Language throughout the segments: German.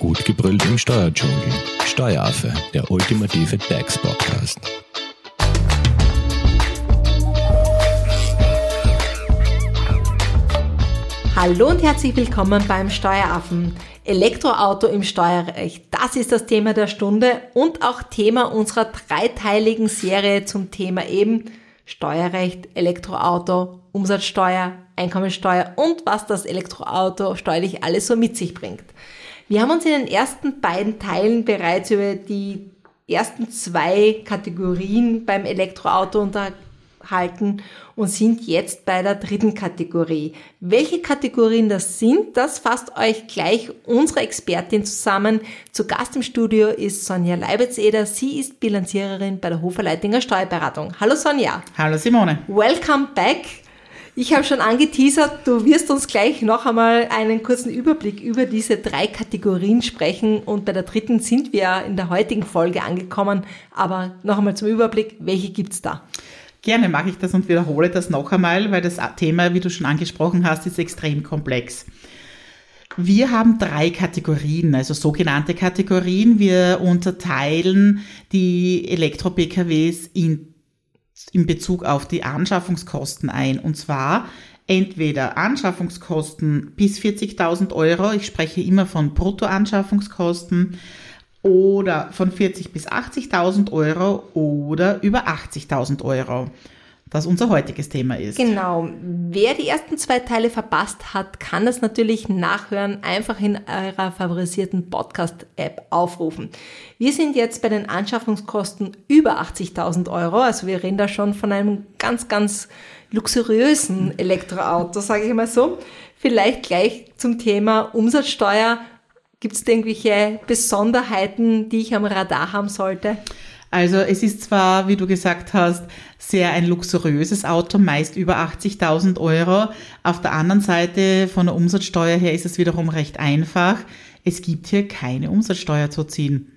Gut gebrüllt im Steuerdschungel. Steueraffe, der ultimative DAX-Podcast. Hallo und herzlich willkommen beim Steueraffen. Elektroauto im Steuerrecht, das ist das Thema der Stunde und auch Thema unserer dreiteiligen Serie zum Thema eben Steuerrecht, Elektroauto, Umsatzsteuer, Einkommensteuer und was das Elektroauto steuerlich alles so mit sich bringt. Wir haben uns in den ersten beiden Teilen bereits über die ersten zwei Kategorien beim Elektroauto unterhalten und sind jetzt bei der dritten Kategorie. Welche Kategorien das sind, das fasst euch gleich unsere Expertin zusammen. Zu Gast im Studio ist Sonja Leibetz-Eder. Sie ist Bilanziererin bei der Hoferleitinger Steuerberatung. Hallo Sonja. Hallo Simone. Welcome back. Ich habe schon angeteasert, du wirst uns gleich noch einmal einen kurzen Überblick über diese drei Kategorien sprechen und bei der dritten sind wir in der heutigen Folge angekommen. Aber noch einmal zum Überblick, welche gibt's da? Gerne mache ich das und wiederhole das noch einmal, weil das Thema, wie du schon angesprochen hast, ist extrem komplex. Wir haben drei Kategorien, also sogenannte Kategorien. Wir unterteilen die Elektro-PKWs in in Bezug auf die Anschaffungskosten ein. Und zwar entweder Anschaffungskosten bis 40.000 Euro, ich spreche immer von Bruttoanschaffungskosten, oder von 40.000 bis 80.000 Euro oder über 80.000 Euro das unser heutiges Thema ist. Genau. Wer die ersten zwei Teile verpasst hat, kann das natürlich nachhören, einfach in eurer favorisierten Podcast-App aufrufen. Wir sind jetzt bei den Anschaffungskosten über 80.000 Euro, also wir reden da schon von einem ganz, ganz luxuriösen Elektroauto, sage ich mal so. Vielleicht gleich zum Thema Umsatzsteuer. Gibt es irgendwelche Besonderheiten, die ich am Radar haben sollte? Also es ist zwar, wie du gesagt hast, sehr ein luxuriöses Auto, meist über 80.000 Euro. Auf der anderen Seite von der Umsatzsteuer her ist es wiederum recht einfach. Es gibt hier keine Umsatzsteuer zu ziehen.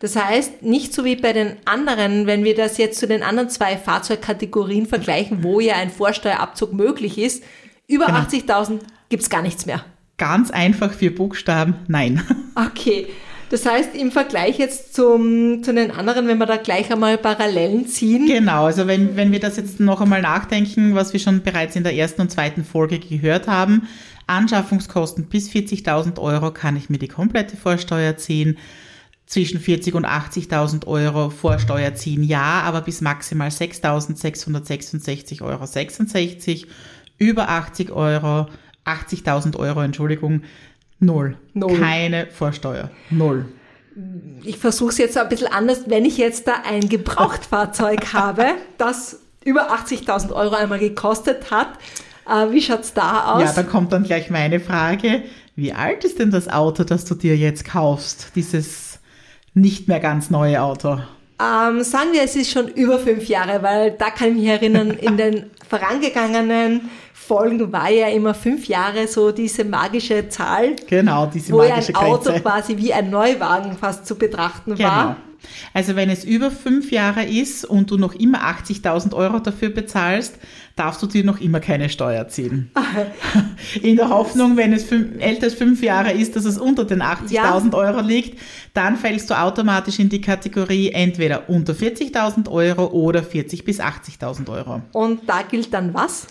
Das heißt, nicht so wie bei den anderen, wenn wir das jetzt zu den anderen zwei Fahrzeugkategorien vergleichen, wo ja ein Vorsteuerabzug möglich ist, über genau. 80.000 gibt's gar nichts mehr. Ganz einfach vier Buchstaben, nein. Okay. Das heißt, im Vergleich jetzt zum, zu den anderen, wenn wir da gleich einmal Parallelen ziehen. Genau, also wenn, wenn wir das jetzt noch einmal nachdenken, was wir schon bereits in der ersten und zweiten Folge gehört haben, Anschaffungskosten bis 40.000 Euro kann ich mir die komplette Vorsteuer ziehen. Zwischen 40 und 80.000 Euro Vorsteuer ziehen, ja, aber bis maximal 6.666,66 Euro. Über 80 Euro, 80.000 Euro, Entschuldigung, Null. Null. Keine Vorsteuer. Null. Ich versuche es jetzt ein bisschen anders. Wenn ich jetzt da ein Gebrauchtfahrzeug habe, das über 80.000 Euro einmal gekostet hat, äh, wie schaut's da aus? Ja, da kommt dann gleich meine Frage. Wie alt ist denn das Auto, das du dir jetzt kaufst? Dieses nicht mehr ganz neue Auto. Ähm, sagen wir, es ist schon über fünf Jahre, weil da kann ich mich erinnern, in den vorangegangenen Folgen war ja immer fünf Jahre so diese magische Zahl. Genau, diese wo magische Grenze. Ein Auto quasi wie ein Neuwagen fast zu betrachten genau. war. Also wenn es über fünf Jahre ist und du noch immer 80.000 Euro dafür bezahlst, darfst du dir noch immer keine Steuer ziehen. In der Hoffnung, wenn es fünf, älter als fünf Jahre ist, dass es unter den 80.000 ja. Euro liegt, dann fällst du automatisch in die Kategorie entweder unter 40.000 Euro oder 40.000 bis 80.000 Euro. Und da gilt dann was?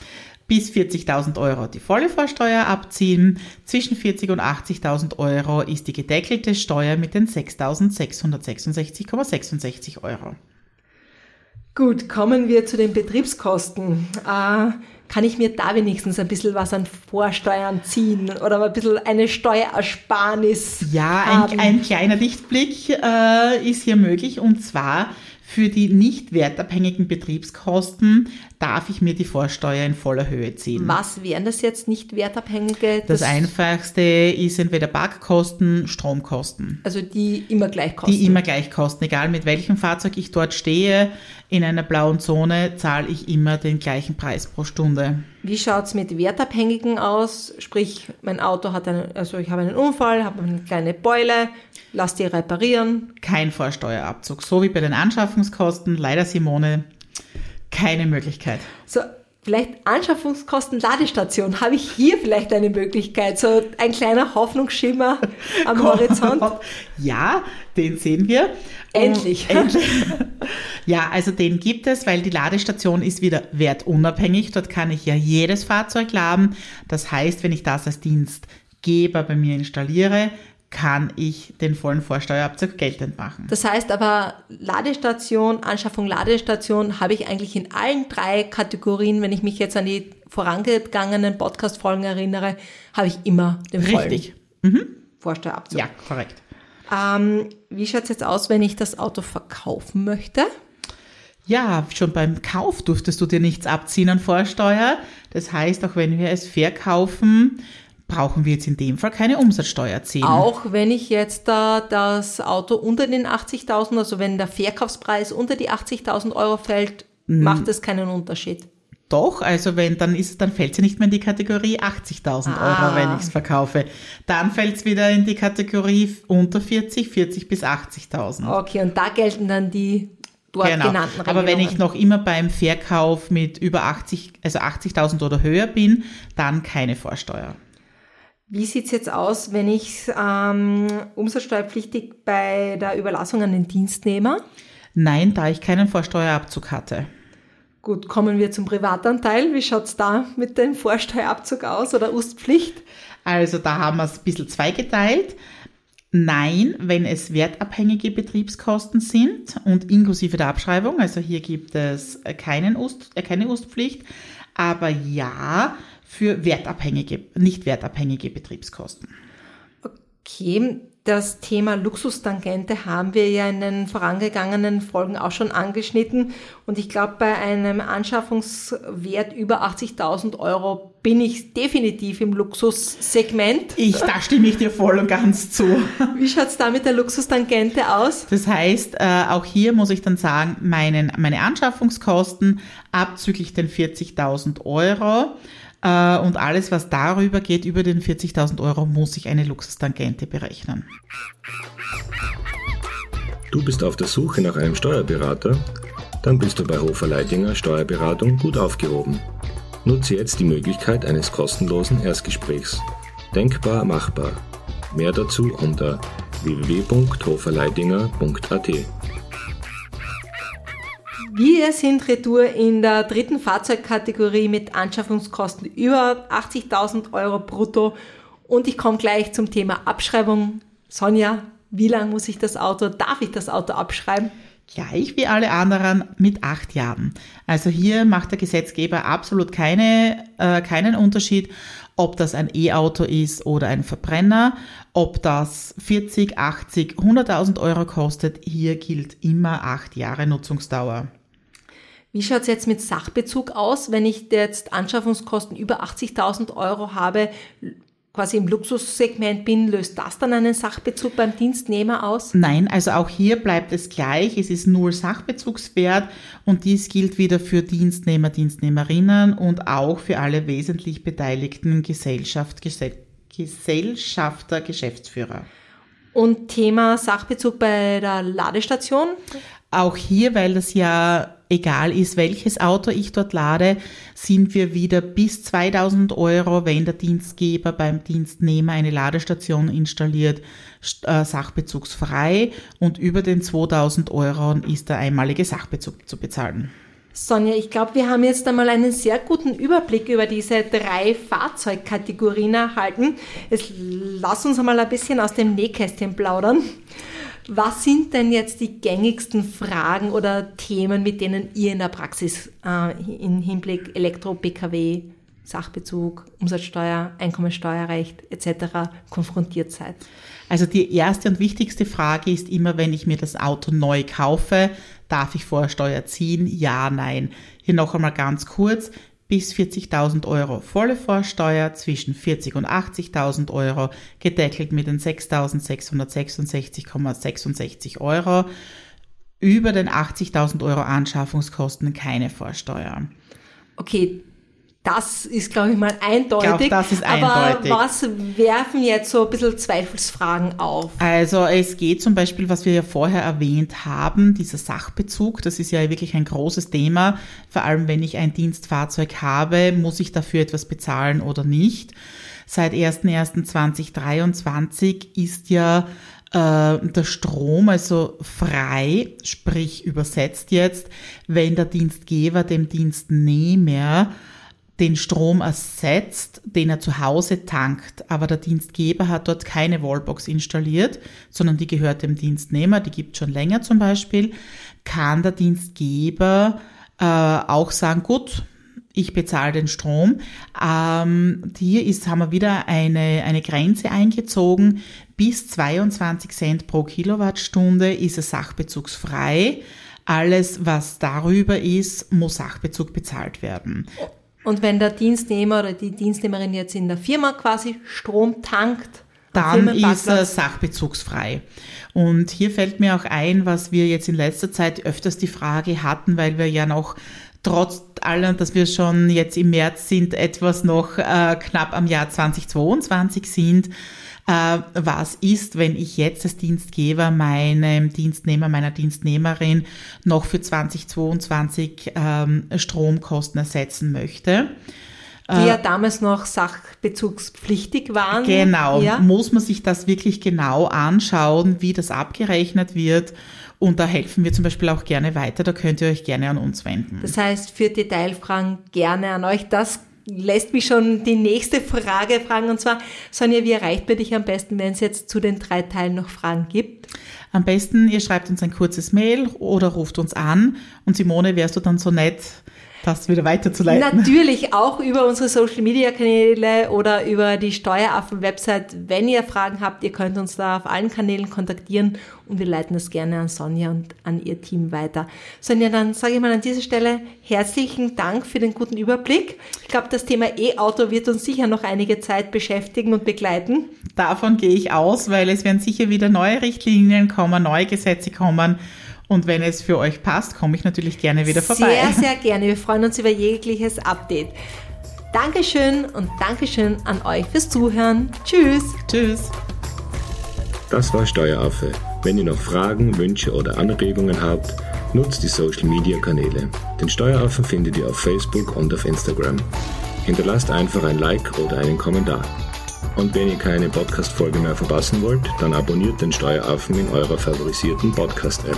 Bis 40.000 Euro die volle Vorsteuer abziehen. Zwischen 40.000 und 80.000 Euro ist die gedeckelte Steuer mit den 6.666,66 Euro. Gut, kommen wir zu den Betriebskosten. Äh, kann ich mir da wenigstens ein bisschen was an Vorsteuern ziehen oder ein bisschen eine Steuerersparnis? Ja, ein, ein kleiner Lichtblick äh, ist hier möglich und zwar für die nicht wertabhängigen Betriebskosten darf ich mir die Vorsteuer in voller Höhe ziehen. Was wären das jetzt nicht wertabhängige? Das, das einfachste ist entweder Parkkosten, Stromkosten. Also die immer gleich kosten? Die immer gleich kosten. Egal mit welchem Fahrzeug ich dort stehe, in einer blauen Zone zahle ich immer den gleichen Preis pro Stunde. Wie schaut es mit wertabhängigen aus? Sprich, mein Auto hat einen, also ich habe einen Unfall, habe eine kleine Beule, lass die reparieren. Kein Vorsteuerabzug. So wie bei den Anschaffungskosten. Leider, Simone, keine Möglichkeit. So, vielleicht Anschaffungskosten Ladestation. Habe ich hier vielleicht eine Möglichkeit? So ein kleiner Hoffnungsschimmer am Horizont? Ja, den sehen wir. Endlich. endlich. Ja, also den gibt es, weil die Ladestation ist wieder wertunabhängig. Dort kann ich ja jedes Fahrzeug laden. Das heißt, wenn ich das als Dienstgeber bei mir installiere, kann ich den vollen Vorsteuerabzug geltend machen. Das heißt aber, Ladestation, Anschaffung Ladestation habe ich eigentlich in allen drei Kategorien, wenn ich mich jetzt an die vorangegangenen Podcast-Folgen erinnere, habe ich immer den vollen Richtig. Mhm. Vorsteuerabzug. Ja, korrekt. Ähm, wie schaut es jetzt aus, wenn ich das Auto verkaufen möchte? Ja, schon beim Kauf durftest du dir nichts abziehen an Vorsteuer. Das heißt, auch wenn wir es verkaufen, brauchen wir jetzt in dem Fall keine Umsatzsteuer ziehen. Auch wenn ich jetzt da das Auto unter den 80.000, also wenn der Verkaufspreis unter die 80.000 Euro fällt, macht es keinen Unterschied. Doch, also wenn, dann ist, dann fällt sie nicht mehr in die Kategorie 80.000 Ah. Euro, wenn ich es verkaufe. Dann fällt es wieder in die Kategorie unter 40, 40 bis 80.000. Okay, und da gelten dann die dort Genau. genannten Aber wenn ich Regelungen. noch immer beim Verkauf mit über 80, also 80.000 oder höher bin, dann keine Vorsteuer. Wie sieht's jetzt aus, wenn ich ähm, umsatzsteuerpflichtig bei der Überlassung an den Dienstnehmer? Nein, da ich keinen Vorsteuerabzug hatte. Gut, kommen wir zum Privatanteil. Wie schaut's da mit dem Vorsteuerabzug aus oder Ustpflicht? Also da haben wir es ein bisschen zweigeteilt. Nein, wenn es wertabhängige Betriebskosten sind und inklusive der Abschreibung, also hier gibt es keinen Ust, äh, keine Ustpflicht, aber ja für wertabhängige, nicht wertabhängige Betriebskosten. Okay, das Thema Luxustangente haben wir ja in den vorangegangenen Folgen auch schon angeschnitten. Und ich glaube, bei einem Anschaffungswert über 80.000 Euro bin ich definitiv im Luxussegment. Ich, da stimme ich dir voll und ganz zu. Wie schaut's da mit der Luxustangente aus? Das heißt, äh, auch hier muss ich dann sagen, meinen, meine Anschaffungskosten abzüglich den 40.000 Euro äh, und alles, was darüber geht, über den 40.000 Euro, muss ich eine Luxustangente berechnen. Du bist auf der Suche nach einem Steuerberater? Dann bist du bei Hofer Leidinger Steuerberatung gut aufgehoben. Nutze jetzt die Möglichkeit eines kostenlosen Erstgesprächs. Denkbar machbar. Mehr dazu unter www.hoferleidinger.at. Wir sind retour in der dritten Fahrzeugkategorie mit Anschaffungskosten über 80.000 Euro brutto. Und ich komme gleich zum Thema Abschreibung. Sonja, wie lang muss ich das Auto, darf ich das Auto abschreiben? Gleich wie alle anderen mit acht Jahren. Also hier macht der Gesetzgeber absolut keine, äh, keinen Unterschied, ob das ein E-Auto ist oder ein Verbrenner, ob das 40, 80, 100.000 Euro kostet. Hier gilt immer acht Jahre Nutzungsdauer. Wie schaut's jetzt mit Sachbezug aus, wenn ich jetzt Anschaffungskosten über 80.000 Euro habe, quasi im Luxussegment bin, löst das dann einen Sachbezug beim Dienstnehmer aus? Nein, also auch hier bleibt es gleich. Es ist null Sachbezugswert und dies gilt wieder für Dienstnehmer, Dienstnehmerinnen und auch für alle wesentlich beteiligten Gesellschaft, Gese Gesellschafter, Geschäftsführer. Und Thema Sachbezug bei der Ladestation? Auch hier, weil das ja egal ist, welches Auto ich dort lade, sind wir wieder bis 2000 Euro, wenn der Dienstgeber beim Dienstnehmer eine Ladestation installiert, st- äh, sachbezugsfrei und über den 2000 Euro ist der einmalige Sachbezug zu bezahlen. Sonja, ich glaube, wir haben jetzt einmal einen sehr guten Überblick über diese drei Fahrzeugkategorien erhalten. Jetzt lass uns einmal ein bisschen aus dem Nähkästchen plaudern. Was sind denn jetzt die gängigsten Fragen oder Themen, mit denen ihr in der Praxis äh, im Hinblick Elektro-Pkw, Sachbezug, Umsatzsteuer, Einkommensteuerrecht etc. konfrontiert seid? Also die erste und wichtigste Frage ist immer, wenn ich mir das Auto neu kaufe, darf ich Vorsteuer ziehen? Ja, nein. Hier noch einmal ganz kurz. Bis 40.000 Euro volle Vorsteuer, zwischen 40 und 80.000 Euro, gedeckelt mit den 6.666,66 Euro. Über den 80.000 Euro Anschaffungskosten keine Vorsteuer. Okay, Das ist, glaube ich, mal eindeutig. Ich glaub, das ist Aber eindeutig. was werfen jetzt so ein bisschen Zweifelsfragen auf? Also es geht zum Beispiel, was wir ja vorher erwähnt haben, dieser Sachbezug, das ist ja wirklich ein großes Thema. Vor allem, wenn ich ein Dienstfahrzeug habe, muss ich dafür etwas bezahlen oder nicht. Seit 01.01.2023 ist ja äh, der Strom also frei, sprich übersetzt jetzt, wenn der Dienstgeber dem Dienstnehmer den Strom ersetzt, den er zu Hause tankt, aber der Dienstgeber hat dort keine Wallbox installiert, sondern die gehört dem Dienstnehmer, die gibt schon länger zum Beispiel, kann der Dienstgeber äh, auch sagen, gut, ich bezahle den Strom. Ähm, hier ist, haben wir wieder eine, eine Grenze eingezogen. Bis 22 Cent pro Kilowattstunde ist es sachbezugsfrei. Alles, was darüber ist, muss Sachbezug bezahlt werden. Und wenn der Dienstnehmer oder die Dienstnehmerin jetzt in der Firma quasi Strom tankt, dann ist er sachbezugsfrei. Und hier fällt mir auch ein, was wir jetzt in letzter Zeit öfters die Frage hatten, weil wir ja noch trotz allem, dass wir schon jetzt im März sind, etwas noch äh, knapp am Jahr 2022 sind, was ist, wenn ich jetzt als Dienstgeber meinem Dienstnehmer, meiner Dienstnehmerin noch für 2022 ähm, Stromkosten ersetzen möchte. Die ja damals noch sachbezugspflichtig waren. Genau, ja. muss man sich das wirklich genau anschauen, wie das abgerechnet wird. Und da helfen wir zum Beispiel auch gerne weiter. Da könnt ihr euch gerne an uns wenden. Das heißt, für Detailfragen gerne an euch. Das lässt mich schon die nächste Frage fragen. Und zwar, Sonja, wie erreicht man dich am besten, wenn es jetzt zu den drei Teilen noch Fragen gibt? Am besten, ihr schreibt uns ein kurzes Mail oder ruft uns an. Und Simone, wärst du dann so nett, das wieder weiterzuleiten. Natürlich auch über unsere Social Media Kanäle oder über die Steueraffen Website. Wenn ihr Fragen habt, ihr könnt uns da auf allen Kanälen kontaktieren und wir leiten das gerne an Sonja und an ihr Team weiter. Sonja, dann sage ich mal an dieser Stelle herzlichen Dank für den guten Überblick. Ich glaube, das Thema E-Auto wird uns sicher noch einige Zeit beschäftigen und begleiten. Davon gehe ich aus, weil es werden sicher wieder neue Richtlinien kommen, neue Gesetze kommen. Und wenn es für euch passt, komme ich natürlich gerne wieder vorbei. Sehr, sehr gerne. Wir freuen uns über jegliches Update. Dankeschön und Dankeschön an euch fürs Zuhören. Tschüss. Tschüss. Das war Steueraffe. Wenn ihr noch Fragen, Wünsche oder Anregungen habt, nutzt die Social Media Kanäle. Den Steueraffen findet ihr auf Facebook und auf Instagram. Hinterlasst einfach ein Like oder einen Kommentar. Und wenn ihr keine Podcast-Folge mehr verpassen wollt, dann abonniert den Steueraffen in eurer favorisierten Podcast-App.